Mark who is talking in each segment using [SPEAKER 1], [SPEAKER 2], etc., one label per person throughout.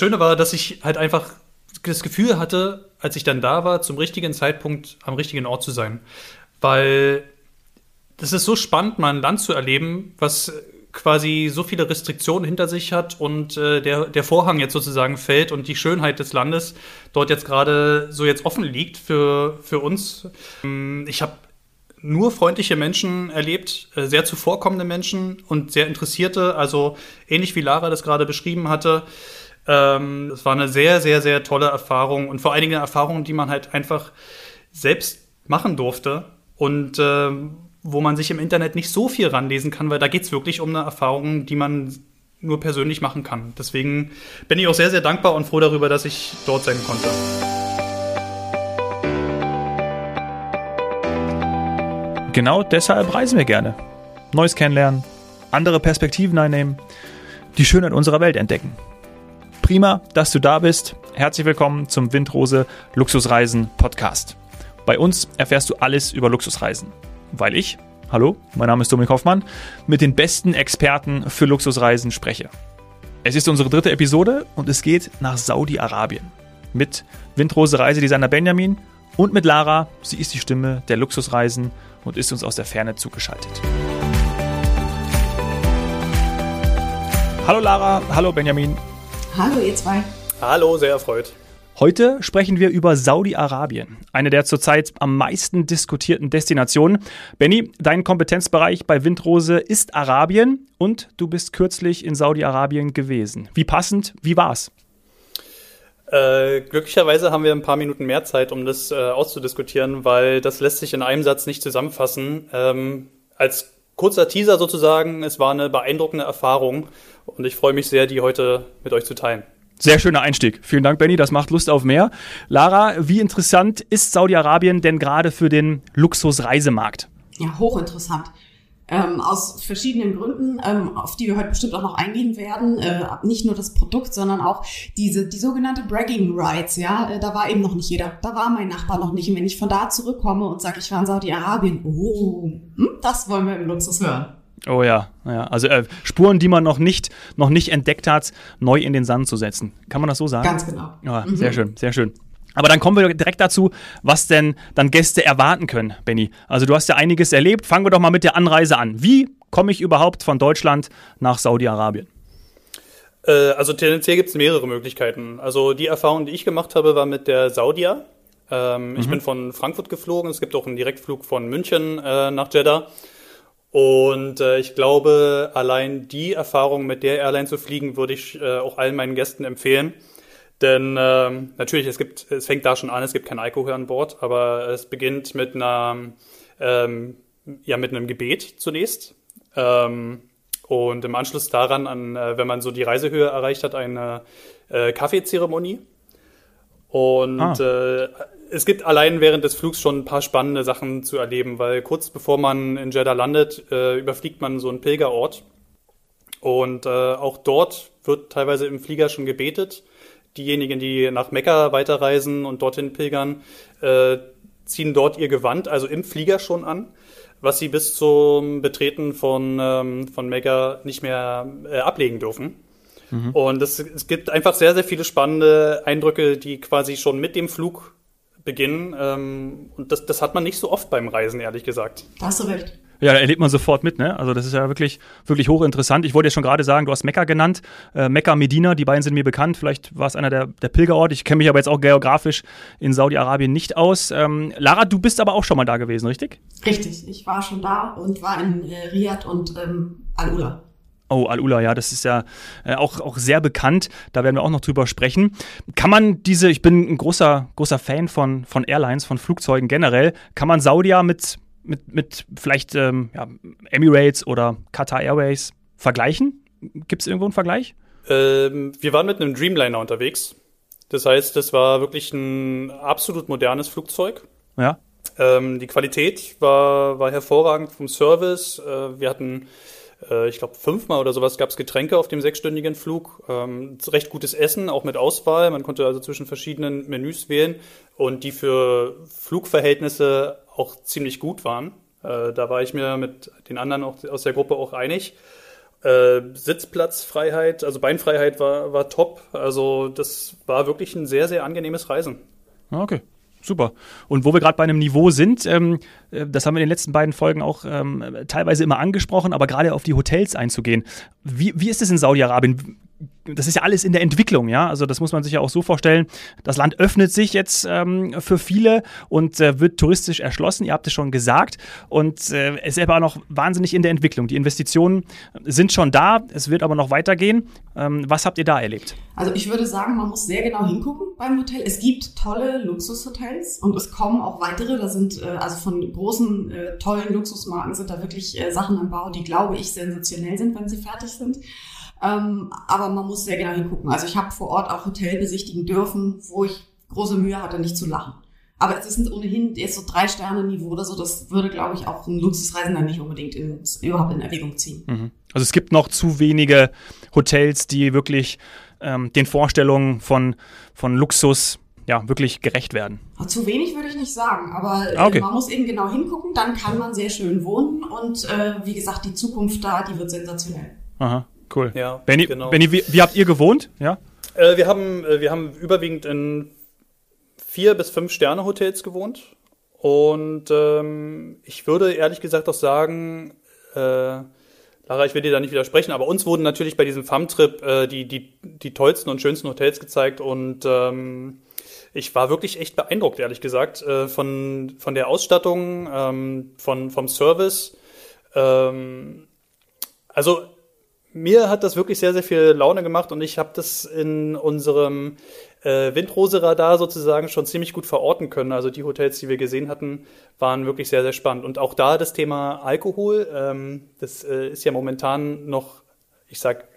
[SPEAKER 1] Schöne war, dass ich halt einfach das Gefühl hatte, als ich dann da war, zum richtigen Zeitpunkt am richtigen Ort zu sein. Weil das ist so spannend, mal ein Land zu erleben, was quasi so viele Restriktionen hinter sich hat und äh, der, der Vorhang jetzt sozusagen fällt und die Schönheit des Landes dort jetzt gerade so jetzt offen liegt für, für uns. Ähm, ich habe nur freundliche Menschen erlebt, äh, sehr zuvorkommende Menschen und sehr interessierte, also ähnlich wie Lara das gerade beschrieben hatte. Ähm, es war eine sehr, sehr, sehr tolle Erfahrung und vor allen Dingen eine Erfahrung, die man halt einfach selbst machen durfte und ähm, wo man sich im Internet nicht so viel ranlesen kann, weil da geht es wirklich um eine Erfahrung, die man nur persönlich machen kann. Deswegen bin ich auch sehr, sehr dankbar und froh darüber, dass ich dort sein konnte.
[SPEAKER 2] Genau deshalb reisen wir gerne. Neues kennenlernen, andere Perspektiven einnehmen, die Schönheit unserer Welt entdecken. Prima, dass du da bist. Herzlich willkommen zum Windrose Luxusreisen Podcast. Bei uns erfährst du alles über Luxusreisen weil ich, hallo, mein Name ist Dominik Hoffmann, mit den besten Experten für Luxusreisen spreche. Es ist unsere dritte Episode und es geht nach Saudi-Arabien mit Windrose Reisedesigner Benjamin und mit Lara. Sie ist die Stimme der Luxusreisen und ist uns aus der Ferne zugeschaltet. Hallo Lara, hallo Benjamin.
[SPEAKER 3] Hallo ihr zwei.
[SPEAKER 1] Hallo, sehr erfreut.
[SPEAKER 2] Heute sprechen wir über Saudi-Arabien, eine der zurzeit am meisten diskutierten Destinationen. Benny, dein Kompetenzbereich bei Windrose ist Arabien und du bist kürzlich in Saudi-Arabien gewesen. Wie passend, wie war's?
[SPEAKER 1] Äh, glücklicherweise haben wir ein paar Minuten mehr Zeit, um das äh, auszudiskutieren, weil das lässt sich in einem Satz nicht zusammenfassen. Ähm, als kurzer Teaser sozusagen, es war eine beeindruckende Erfahrung und ich freue mich sehr, die heute mit euch zu teilen.
[SPEAKER 2] Sehr schöner Einstieg. Vielen Dank, Benny. Das macht Lust auf mehr. Lara, wie interessant ist Saudi-Arabien denn gerade für den Luxusreisemarkt?
[SPEAKER 3] Ja, hochinteressant. Ähm, aus verschiedenen Gründen, ähm, auf die wir heute bestimmt auch noch eingehen werden. Äh, nicht nur das Produkt, sondern auch diese, die sogenannte Bragging Rights. Ja, äh, da war eben noch nicht jeder. Da war mein Nachbar noch nicht. Und wenn ich von da zurückkomme und sage, ich war in Saudi-Arabien, oh, hm, das wollen wir im Luxus hören.
[SPEAKER 2] Oh ja, ja. Also äh, Spuren, die man noch nicht, noch nicht entdeckt hat, neu in den Sand zu setzen. Kann man das so sagen?
[SPEAKER 3] Ganz genau.
[SPEAKER 2] Ja, mhm. Sehr schön, sehr schön. Aber dann kommen wir direkt dazu, was denn dann Gäste erwarten können, Benny. Also du hast ja einiges erlebt. Fangen wir doch mal mit der Anreise an. Wie komme ich überhaupt von Deutschland nach Saudi-Arabien?
[SPEAKER 1] Äh, also tendenziell gibt es mehrere Möglichkeiten. Also die Erfahrung, die ich gemacht habe, war mit der Saudia. Ähm, mhm. Ich bin von Frankfurt geflogen. Es gibt auch einen Direktflug von München äh, nach Jeddah. Und äh, ich glaube, allein die Erfahrung mit der Airline zu fliegen, würde ich äh, auch allen meinen Gästen empfehlen. Denn ähm, natürlich, es gibt, es fängt da schon an, es gibt kein Alkohol an Bord, aber es beginnt mit einer, ähm, ja, mit einem Gebet zunächst. Ähm, und im Anschluss daran, an, äh, wenn man so die Reisehöhe erreicht hat, eine äh, Kaffeezeremonie. Und ah. äh, es gibt allein während des Flugs schon ein paar spannende Sachen zu erleben, weil kurz bevor man in Jeddah landet, äh, überfliegt man so einen Pilgerort. Und äh, auch dort wird teilweise im Flieger schon gebetet. Diejenigen, die nach Mekka weiterreisen und dorthin pilgern, äh, ziehen dort ihr Gewand, also im Flieger schon an, was sie bis zum Betreten von, ähm, von Mekka nicht mehr äh, ablegen dürfen. Mhm. Und es, es gibt einfach sehr, sehr viele spannende Eindrücke, die quasi schon mit dem Flug beginnen. Ähm, und das, das hat man nicht so oft beim Reisen, ehrlich gesagt.
[SPEAKER 3] Da hast du recht.
[SPEAKER 2] Ja, da erlebt man sofort mit, ne? Also das ist ja wirklich, wirklich hochinteressant. Ich wollte ja schon gerade sagen, du hast Mekka genannt, äh, Mekka, Medina, die beiden sind mir bekannt. Vielleicht war es einer der, der Pilgerorte. Ich kenne mich aber jetzt auch geografisch in Saudi-Arabien nicht aus. Ähm, Lara, du bist aber auch schon mal da gewesen, richtig?
[SPEAKER 3] Richtig, ich war schon da und war in äh, Riyadh und ähm, Al-Ula.
[SPEAKER 2] Oh, Al-Ula, ja, das ist ja äh, auch, auch sehr bekannt. Da werden wir auch noch drüber sprechen. Kann man diese, ich bin ein großer, großer Fan von, von Airlines, von Flugzeugen generell, kann man Saudia mit, mit, mit vielleicht ähm, ja, Emirates oder Qatar Airways vergleichen? Gibt es irgendwo einen Vergleich?
[SPEAKER 1] Ähm, wir waren mit einem Dreamliner unterwegs. Das heißt, das war wirklich ein absolut modernes Flugzeug.
[SPEAKER 2] Ja.
[SPEAKER 1] Ähm, die Qualität war, war hervorragend vom Service. Äh, wir hatten äh, ich glaube, fünfmal oder sowas gab es Getränke auf dem sechsstündigen Flug. Ähm, recht gutes Essen, auch mit Auswahl. Man konnte also zwischen verschiedenen Menüs wählen und die für Flugverhältnisse auch ziemlich gut waren. Äh, da war ich mir mit den anderen auch aus der Gruppe auch einig. Äh, Sitzplatzfreiheit, also Beinfreiheit war, war top. Also das war wirklich ein sehr, sehr angenehmes Reisen.
[SPEAKER 2] Okay. Super. Und wo wir gerade bei einem Niveau sind, ähm, äh, das haben wir in den letzten beiden Folgen auch ähm, teilweise immer angesprochen, aber gerade auf die Hotels einzugehen. Wie, wie ist es in Saudi-Arabien? Das ist ja alles in der Entwicklung, ja. Also das muss man sich ja auch so vorstellen. Das Land öffnet sich jetzt ähm, für viele und äh, wird touristisch erschlossen. Ihr habt es schon gesagt. Und äh, es ist aber noch wahnsinnig in der Entwicklung. Die Investitionen sind schon da. Es wird aber noch weitergehen. Ähm, was habt ihr da erlebt?
[SPEAKER 3] Also ich würde sagen, man muss sehr genau hingucken beim Hotel. Es gibt tolle Luxushotels und es kommen auch weitere. Da sind äh, also von großen äh, tollen Luxusmarken sind da wirklich äh, Sachen im Bau, die glaube ich sensationell sind, wenn sie fertig sind. Ähm, aber man muss sehr genau hingucken. Also ich habe vor Ort auch Hotel besichtigen dürfen, wo ich große Mühe hatte, nicht zu lachen. Aber es ist ohnehin jetzt so drei Sterne Niveau oder so. Das würde, glaube ich, auch ein Luxusreisender nicht unbedingt ins, überhaupt in Erwägung ziehen.
[SPEAKER 2] Mhm. Also es gibt noch zu wenige Hotels, die wirklich ähm, den Vorstellungen von, von Luxus ja, wirklich gerecht werden.
[SPEAKER 3] Zu wenig würde ich nicht sagen, aber äh, ah, okay. man muss eben genau hingucken, dann kann man sehr schön wohnen und äh, wie gesagt, die Zukunft da, die wird sensationell.
[SPEAKER 2] Aha. Cool. Ja, Benny, genau. Benny wie, wie, habt ihr gewohnt? Ja?
[SPEAKER 1] Äh, wir, haben, äh, wir haben überwiegend in vier bis fünf Sterne Hotels gewohnt. Und ähm, ich würde ehrlich gesagt auch sagen, äh, Lara, ich will dir da nicht widersprechen, aber uns wurden natürlich bei diesem FAM-Trip äh, die, die, die tollsten und schönsten Hotels gezeigt und ähm, ich war wirklich echt beeindruckt, ehrlich gesagt, äh, von, von der Ausstattung, ähm, von, vom Service. Ähm, also mir hat das wirklich sehr, sehr viel Laune gemacht und ich habe das in unserem äh, Windrose-Radar sozusagen schon ziemlich gut verorten können. Also die Hotels, die wir gesehen hatten, waren wirklich sehr, sehr spannend. Und auch da das Thema Alkohol, ähm, das äh, ist ja momentan noch, ich sag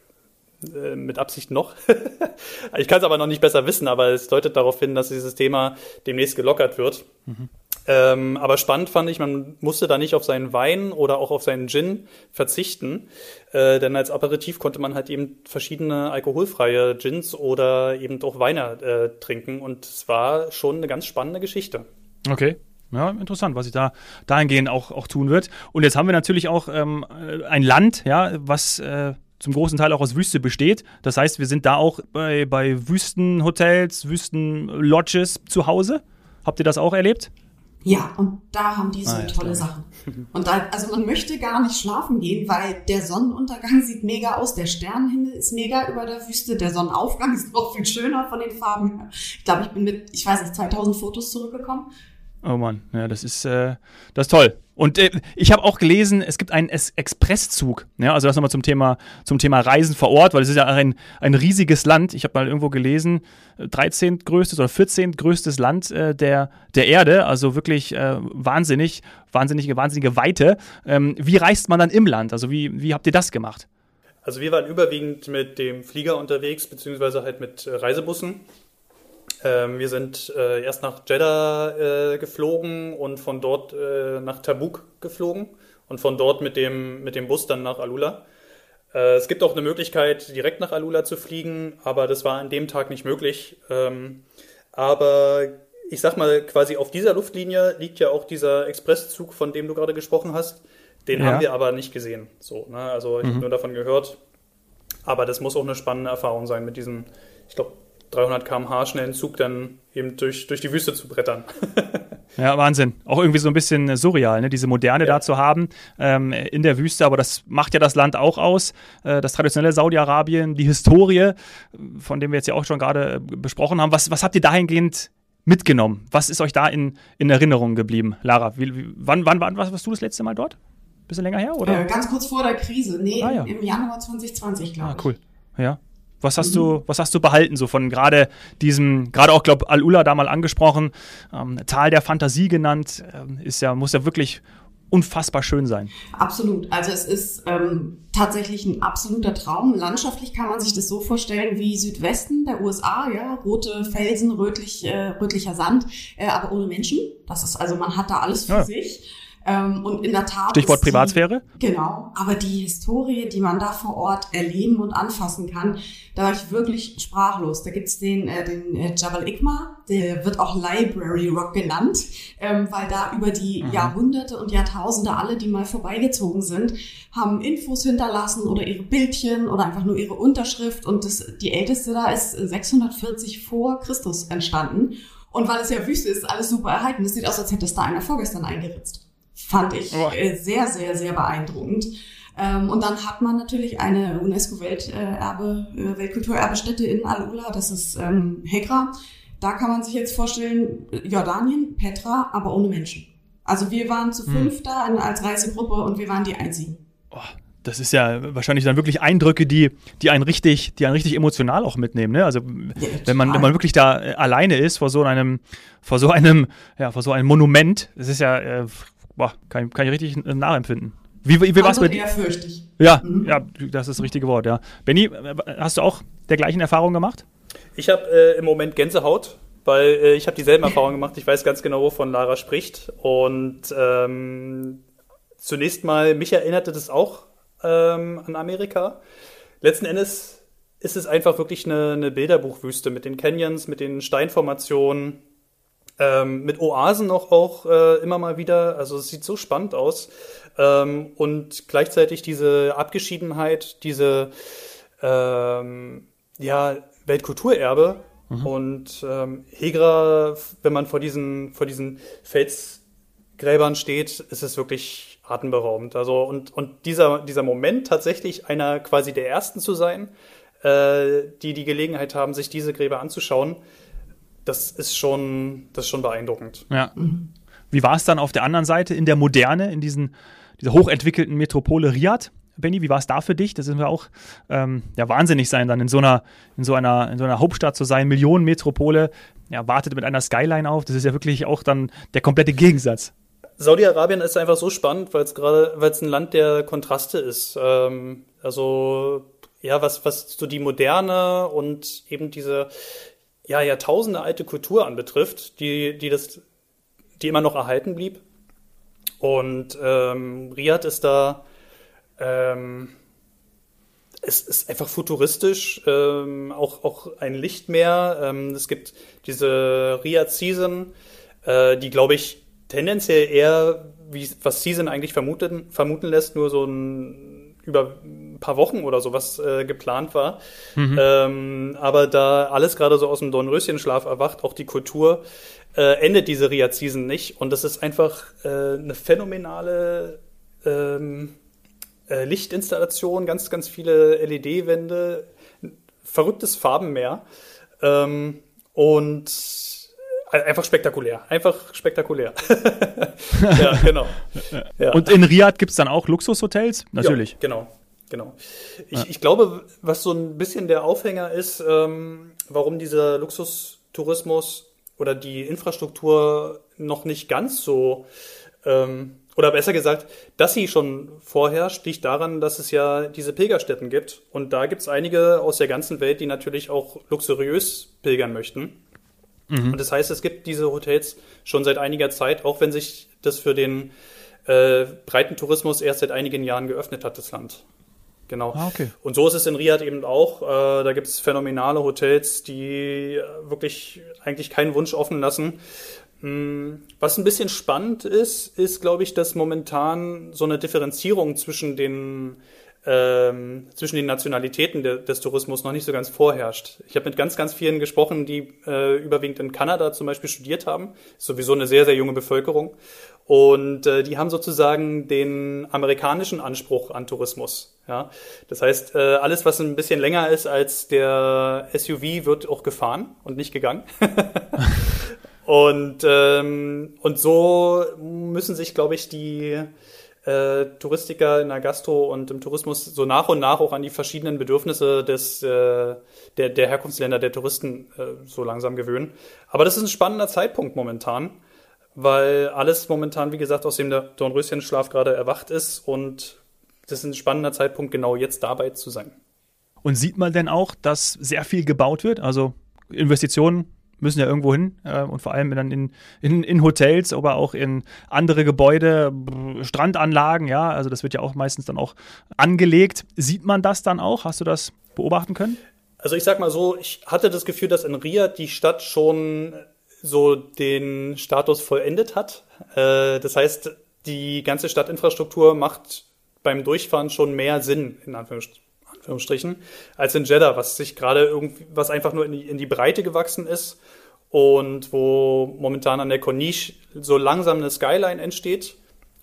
[SPEAKER 1] äh, mit Absicht noch. ich kann es aber noch nicht besser wissen, aber es deutet darauf hin, dass dieses Thema demnächst gelockert wird. Mhm. Ähm, aber spannend fand ich, man musste da nicht auf seinen Wein oder auch auf seinen Gin verzichten, äh, denn als Aperitif konnte man halt eben verschiedene alkoholfreie Gins oder eben auch Weine äh, trinken und es war schon eine ganz spannende Geschichte.
[SPEAKER 2] Okay. Ja, interessant, was sich da dahingehend auch, auch tun wird. Und jetzt haben wir natürlich auch ähm, ein Land, ja, was äh, zum großen Teil auch aus Wüste besteht. Das heißt, wir sind da auch bei, bei Wüstenhotels, Wüstenlodges zu Hause. Habt ihr das auch erlebt?
[SPEAKER 3] Ja, und da haben die so ah, tolle Sachen. Und da, also man möchte gar nicht schlafen gehen, weil der Sonnenuntergang sieht mega aus, der Sternenhimmel ist mega über der Wüste, der Sonnenaufgang ist noch viel schöner von den Farben. Ich glaube, ich bin mit, ich weiß nicht, 2000 Fotos zurückgekommen.
[SPEAKER 2] Oh Mann, ja, das ist, äh, das ist toll. Und äh, ich habe auch gelesen, es gibt einen es Expresszug. Ja, also das nochmal zum Thema, zum Thema Reisen vor Ort, weil es ist ja ein, ein riesiges Land. Ich habe mal irgendwo gelesen, 13. größtes oder 14. größtes Land äh, der, der Erde. Also wirklich äh, wahnsinnig, wahnsinnige, wahnsinnige Weite. Ähm, wie reist man dann im Land? Also wie, wie habt ihr das gemacht?
[SPEAKER 1] Also wir waren überwiegend mit dem Flieger unterwegs, beziehungsweise halt mit äh, Reisebussen. Ähm, wir sind äh, erst nach Jeddah äh, geflogen und von dort äh, nach Tabuk geflogen und von dort mit dem, mit dem Bus dann nach Alula. Äh, es gibt auch eine Möglichkeit, direkt nach Alula zu fliegen, aber das war an dem Tag nicht möglich. Ähm, aber ich sag mal, quasi auf dieser Luftlinie liegt ja auch dieser Expresszug, von dem du gerade gesprochen hast. Den ja. haben wir aber nicht gesehen. So, ne? Also ich mhm. habe nur davon gehört. Aber das muss auch eine spannende Erfahrung sein mit diesem, ich glaube, 300 km/h schnellen Zug dann eben durch, durch die Wüste zu brettern.
[SPEAKER 2] ja, Wahnsinn. Auch irgendwie so ein bisschen surreal, ne? diese Moderne ja. da zu haben ähm, in der Wüste, aber das macht ja das Land auch aus. Äh, das traditionelle Saudi-Arabien, die Historie, von dem wir jetzt ja auch schon gerade äh, besprochen haben. Was, was habt ihr dahingehend mitgenommen? Was ist euch da in, in Erinnerung geblieben, Lara? Wie, wie, wann, wann, wann warst du das letzte Mal dort? Bisschen länger her, oder?
[SPEAKER 3] Äh, ganz kurz vor der Krise. Nee, ah, ja. im Januar 2020, glaube
[SPEAKER 2] ich. Ah, cool. Ja. Was hast mhm. du, was hast du behalten, so von gerade diesem, gerade auch, glaube Al-Ula da mal angesprochen, ähm, Tal der Fantasie genannt, äh, ist ja, muss ja wirklich unfassbar schön sein.
[SPEAKER 3] Absolut. Also es ist ähm, tatsächlich ein absoluter Traum. Landschaftlich kann man sich das so vorstellen wie Südwesten der USA, ja, rote Felsen, rötlich, äh, rötlicher Sand, äh, aber ohne Menschen. Das ist also man hat da alles für ja. sich. Ähm, und in der Tat.
[SPEAKER 2] Stichwort die, Privatsphäre?
[SPEAKER 3] Genau. Aber die Historie, die man da vor Ort erleben und anfassen kann, da war ich wirklich sprachlos. Da gibt's den, äh, den äh, Jabal Ikma, der wird auch Library Rock genannt, ähm, weil da über die mhm. Jahrhunderte und Jahrtausende alle, die mal vorbeigezogen sind, haben Infos hinterlassen oder ihre Bildchen oder einfach nur ihre Unterschrift. Und das, die älteste da ist 640 vor Christus entstanden. Und weil es ja Wüste ist, alles super erhalten. Es sieht aus, als hätte es da einer vorgestern eingeritzt. Fand ich äh, sehr, sehr, sehr beeindruckend. Ähm, und dann hat man natürlich eine UNESCO-Welterbe, äh, Weltkulturerbestätte in Al-Ula, das ist ähm, Hegra. Da kann man sich jetzt vorstellen, Jordanien, Petra, aber ohne Menschen. Also wir waren zu hm. fünf da als Reisegruppe und wir waren die einzigen.
[SPEAKER 2] Oh, das ist ja wahrscheinlich dann wirklich Eindrücke, die, die einen richtig, die einen richtig emotional auch mitnehmen. Ne? Also ja, wenn man, wenn man wirklich da äh, alleine ist vor so einem, vor so einem, ja, vor so einem Monument, das ist ja, äh, boah, kann, kann ich richtig nachempfinden. Wie, wie, wie war es bei dir?
[SPEAKER 3] fürchtig.
[SPEAKER 2] Ja, mhm. ja, das ist das richtige Wort, ja. Benny, hast du auch der gleichen Erfahrung gemacht?
[SPEAKER 1] Ich habe äh, im Moment Gänsehaut, weil äh, ich habe dieselben Erfahrungen gemacht. Ich weiß ganz genau, wovon Lara spricht. Und ähm, zunächst mal, mich erinnerte das auch ähm, an Amerika. Letzten Endes ist es einfach wirklich eine, eine Bilderbuchwüste mit den Canyons, mit den Steinformationen, ähm, mit Oasen noch auch äh, immer mal wieder. Also es sieht so spannend aus. Ähm, und gleichzeitig diese Abgeschiedenheit, diese ähm, ja, Weltkulturerbe. Mhm. Und ähm, Hegra, wenn man vor diesen, vor diesen Felsgräbern steht, ist es wirklich atemberaubend. Also und, und dieser, dieser Moment tatsächlich einer quasi der ersten zu sein, äh, die die Gelegenheit haben, sich diese Gräber anzuschauen, das ist schon, das ist schon beeindruckend.
[SPEAKER 2] Ja. Wie war es dann auf der anderen Seite in der Moderne, in diesen, dieser hochentwickelten Metropole Riyadh? Benny, wie war es da für dich? Das ist ja auch ähm, ja, wahnsinnig sein, dann in so einer, in so einer, in so einer Hauptstadt zu sein, Millionenmetropole, ja, wartet mit einer Skyline auf. Das ist ja wirklich auch dann der komplette Gegensatz.
[SPEAKER 1] Saudi-Arabien ist einfach so spannend, weil es gerade, weil es ein Land der Kontraste ist. Ähm, also ja, was, was so die Moderne und eben diese ja, Jahrtausende alte Kultur anbetrifft, die, die das, die immer noch erhalten blieb. Und ähm, Riyadh ist da, ähm, es ist einfach futuristisch, ähm, auch, auch ein Lichtmeer. Ähm, es gibt diese Riyadh Season, äh, die, glaube ich, tendenziell eher, wie, was Season eigentlich vermuten, vermuten lässt, nur so ein über paar Wochen oder sowas äh, geplant war. Mhm. Ähm, aber da alles gerade so aus dem Dornröschenschlaf erwacht, auch die Kultur, äh, endet diese Riyadh-Season nicht. Und das ist einfach äh, eine phänomenale ähm, äh, Lichtinstallation, ganz, ganz viele LED-Wände, verrücktes Farbenmeer. Ähm, und Einfach spektakulär. Einfach spektakulär.
[SPEAKER 2] ja, genau. Ja. Und in Riyadh gibt es dann auch Luxushotels? Natürlich.
[SPEAKER 1] Ja, genau. Genau. Ich, ja. ich glaube, was so ein bisschen der Aufhänger ist, ähm, warum dieser Luxustourismus oder die Infrastruktur noch nicht ganz so, ähm, oder besser gesagt, dass sie schon vorherrscht, liegt daran, dass es ja diese Pilgerstätten gibt. Und da gibt es einige aus der ganzen Welt, die natürlich auch luxuriös pilgern möchten. Mhm. Und das heißt, es gibt diese Hotels schon seit einiger Zeit, auch wenn sich das für den äh, breiten Tourismus erst seit einigen Jahren geöffnet hat, das Land. Genau. Ah, okay. Und so ist es in Riyadh eben auch. Äh, da gibt es phänomenale Hotels, die wirklich eigentlich keinen Wunsch offen lassen. Hm, was ein bisschen spannend ist, ist, glaube ich, dass momentan so eine Differenzierung zwischen den ähm, zwischen den Nationalitäten de des Tourismus noch nicht so ganz vorherrscht. Ich habe mit ganz, ganz vielen gesprochen, die äh, überwiegend in Kanada zum Beispiel studiert haben. Ist sowieso eine sehr, sehr junge Bevölkerung. Und äh, die haben sozusagen den amerikanischen Anspruch an Tourismus. Ja? Das heißt, äh, alles, was ein bisschen länger ist als der SUV, wird auch gefahren und nicht gegangen. und, ähm, und so müssen sich, glaube ich, die äh, Touristiker in der Gastro und im Tourismus so nach und nach auch an die verschiedenen Bedürfnisse des, äh, der, der Herkunftsländer der Touristen äh, so langsam gewöhnen. Aber das ist ein spannender Zeitpunkt momentan, weil alles momentan, wie gesagt, aus dem Dornröschenschlaf gerade erwacht ist und das ist ein spannender Zeitpunkt, genau jetzt dabei zu sein.
[SPEAKER 2] Und sieht man denn auch, dass sehr viel gebaut wird? Also Investitionen müssen ja irgendwo hin äh, und vor allem dann in, in, in Hotels, aber auch in andere Gebäude, Strandanlagen, ja, also das wird ja auch meistens dann auch angelegt. Sieht man das dann auch? Hast du das beobachten können?
[SPEAKER 1] Also ich sag mal so, ich hatte das Gefühl, dass in Riyadh die Stadt schon so den Status vollendet hat. Äh, das heißt, die ganze Stadtinfrastruktur macht beim Durchfahren schon mehr Sinn, in Anführungsstrichen, als in Jeddah, was sich gerade irgendwie, was einfach nur in die, in die Breite gewachsen ist und wo momentan an der Corniche so langsam eine Skyline entsteht.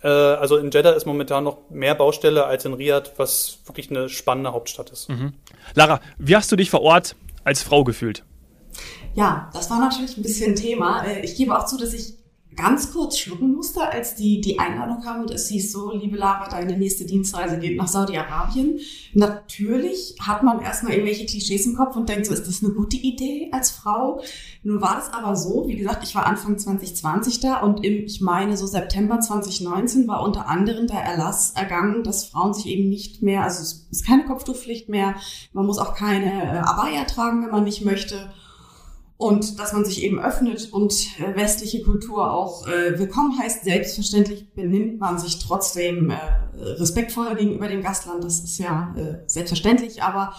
[SPEAKER 1] Äh, also in Jeddah ist momentan noch mehr Baustelle als in Riyadh, was wirklich eine spannende Hauptstadt ist. Mhm.
[SPEAKER 2] Lara, wie hast du dich vor Ort als Frau gefühlt?
[SPEAKER 3] Ja, das war natürlich ein bisschen Thema. Äh, ich gebe auch zu, dass ich ganz kurz schlucken musste, als die, die Einladung kam und es hieß so, liebe Lara, deine nächste Dienstreise geht nach Saudi-Arabien. Natürlich hat man erstmal irgendwelche Klischees im Kopf und denkt so, ist das eine gute Idee als Frau? Nun war das aber so, wie gesagt, ich war Anfang 2020 da und im, ich meine, so September 2019 war unter anderem der Erlass ergangen, dass Frauen sich eben nicht mehr, also es ist keine Kopftuchpflicht mehr, man muss auch keine äh, Abaya tragen, wenn man nicht möchte und dass man sich eben öffnet und äh, westliche Kultur auch äh, willkommen heißt. Selbstverständlich benimmt man sich trotzdem äh, respektvoll gegenüber dem Gastland. Das ist ja äh, selbstverständlich. Aber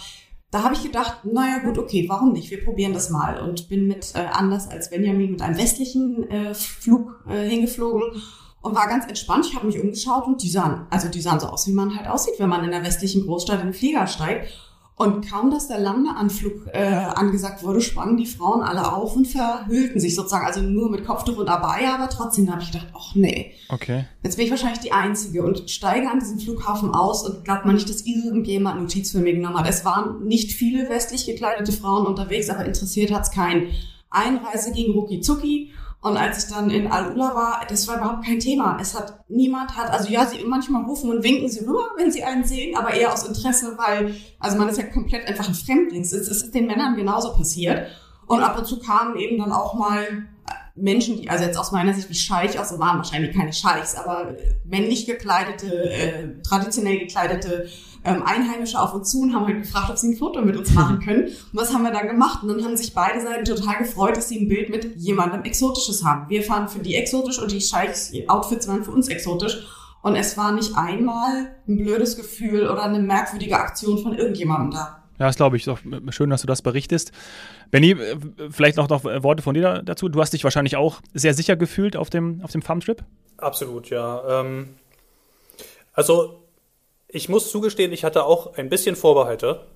[SPEAKER 3] da habe ich gedacht, naja gut, okay, warum nicht? Wir probieren das mal. Und bin mit, äh, anders als Benjamin, mit einem westlichen äh, Flug äh, hingeflogen und war ganz entspannt. Ich habe mich umgeschaut und die sahen, also die sahen so aus, wie man halt aussieht, wenn man in einer westlichen Großstadt in den Flieger steigt. Und kaum, dass der Landeanflug äh, angesagt wurde, sprangen die Frauen alle auf und verhüllten sich sozusagen. Also nur mit Kopftuch und Abaya, aber trotzdem habe ich gedacht, ach nee.
[SPEAKER 2] Okay.
[SPEAKER 3] Jetzt bin ich wahrscheinlich die Einzige und steige an diesem Flughafen aus und glaubt man nicht, dass irgendjemand Notiz für mich genommen hat. Es waren nicht viele westlich gekleidete Frauen unterwegs, aber interessiert hat es keinen. Einreise ging rucki zucki und als ich dann in Al-Ula war, das war überhaupt kein Thema. Es hat niemand hat, also ja, sie manchmal rufen und winken sie rüber, wenn sie einen sehen, aber eher aus Interesse, weil, also man ist ja komplett einfach ein Fremdling. Es ist den Männern genauso passiert. Und ab und zu kamen eben dann auch mal Menschen, die, also jetzt aus meiner Sicht wie Scheich aus, waren wahrscheinlich keine Scheichs, aber männlich gekleidete, äh, traditionell gekleidete ähm, Einheimische auf uns zu und haben halt gefragt, ob sie ein Foto mit uns machen können. Und was haben wir dann gemacht? Und dann haben sich beide Seiten total gefreut, dass sie ein Bild mit jemandem Exotisches haben. Wir fanden für die exotisch und die Scheichs Outfits waren für uns exotisch. Und es war nicht einmal ein blödes Gefühl oder eine merkwürdige Aktion von irgendjemandem da.
[SPEAKER 2] Ja, das glaube ich. Ist auch schön, dass du das berichtest. Benny, vielleicht noch, noch Worte von dir dazu. Du hast dich wahrscheinlich auch sehr sicher gefühlt auf dem, auf dem Farmtrip?
[SPEAKER 1] Absolut, ja. Ähm, also ich muss zugestehen, ich hatte auch ein bisschen Vorbehalte,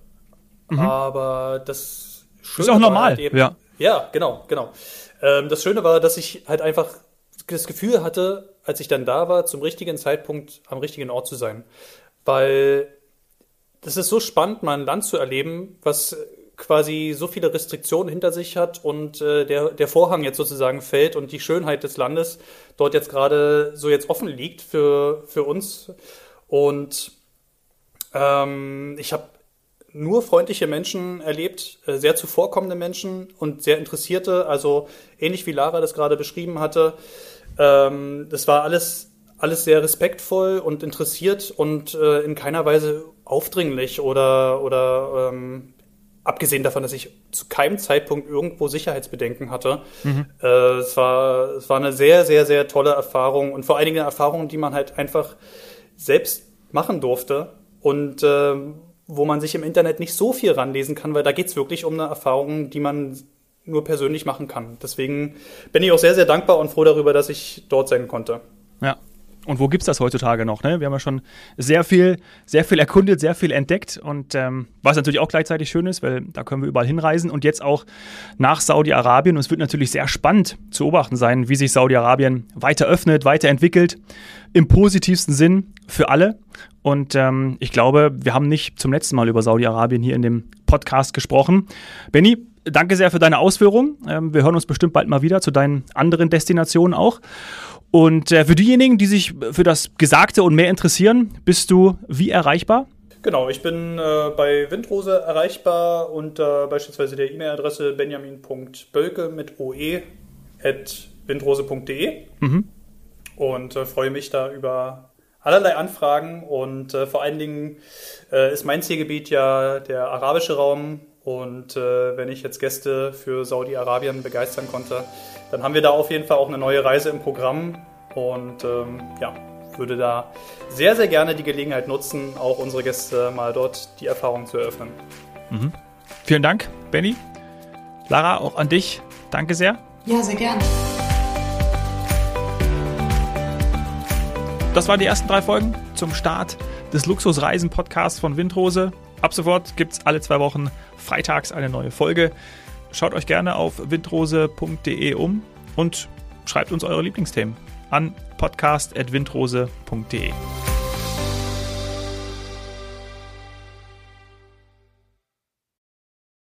[SPEAKER 1] mhm. aber das
[SPEAKER 2] Schöne ist auch normal. Halt eben,
[SPEAKER 1] ja. ja, genau, genau. Ähm, das Schöne war, dass ich halt einfach das Gefühl hatte, als ich dann da war, zum richtigen Zeitpunkt am richtigen Ort zu sein. Weil das ist so spannend, mal ein Land zu erleben, was quasi so viele Restriktionen hinter sich hat und äh, der, der Vorhang jetzt sozusagen fällt und die Schönheit des Landes dort jetzt gerade so jetzt offen liegt für, für uns. Und ähm, ich habe nur freundliche Menschen erlebt, äh, sehr zuvorkommende Menschen und sehr interessierte, also ähnlich wie Lara das gerade beschrieben hatte. Ähm, das war alles, alles sehr respektvoll und interessiert und äh, in keiner Weise aufdringlich oder, oder ähm, abgesehen davon, dass ich zu keinem Zeitpunkt irgendwo Sicherheitsbedenken hatte. Mhm. Äh, es, war, es war eine sehr, sehr, sehr tolle Erfahrung und vor allen Dingen eine Erfahrung, die man halt einfach selbst machen durfte und äh, wo man sich im Internet nicht so viel ranlesen kann, weil da geht es wirklich um eine Erfahrung, die man nur persönlich machen kann. Deswegen bin ich auch sehr, sehr dankbar und froh darüber, dass ich dort sein konnte.
[SPEAKER 2] Ja, und wo gibt es das heutzutage noch? Ne? Wir haben ja schon sehr viel, sehr viel erkundet, sehr viel entdeckt und ähm, was natürlich auch gleichzeitig schön ist, weil da können wir überall hinreisen und jetzt auch nach Saudi-Arabien. Und es wird natürlich sehr spannend zu beobachten sein, wie sich Saudi-Arabien weiter öffnet, weiterentwickelt, im positivsten Sinn für alle. Und ähm, ich glaube, wir haben nicht zum letzten Mal über Saudi-Arabien hier in dem Podcast gesprochen. Benny, danke sehr für deine Ausführungen. Ähm, wir hören uns bestimmt bald mal wieder zu deinen anderen Destinationen auch. Und äh, für diejenigen, die sich für das Gesagte und mehr interessieren, bist du wie erreichbar?
[SPEAKER 1] Genau, ich bin äh, bei Windrose erreichbar unter beispielsweise der E-Mail-Adresse benjamin.bölke mit oe at windrose.de mhm. und äh, freue mich da über allerlei Anfragen und äh, vor allen Dingen äh, ist mein Zielgebiet ja der arabische Raum Und äh, wenn ich jetzt Gäste für Saudi-Arabien begeistern konnte, dann haben wir da auf jeden Fall auch eine neue Reise im Programm. Und ähm, ja, würde da sehr, sehr gerne die Gelegenheit nutzen, auch unsere Gäste mal dort die Erfahrung zu eröffnen.
[SPEAKER 2] Mhm. Vielen Dank, Benny. Lara, auch an dich. Danke sehr.
[SPEAKER 3] Ja, sehr gerne.
[SPEAKER 2] Das waren die ersten drei Folgen zum Start des Luxusreisen-Podcasts von Windrose. Ab sofort gibt es alle zwei Wochen freitags eine neue Folge. Schaut euch gerne auf windrose.de um und schreibt uns eure Lieblingsthemen an podcast.windrose.de.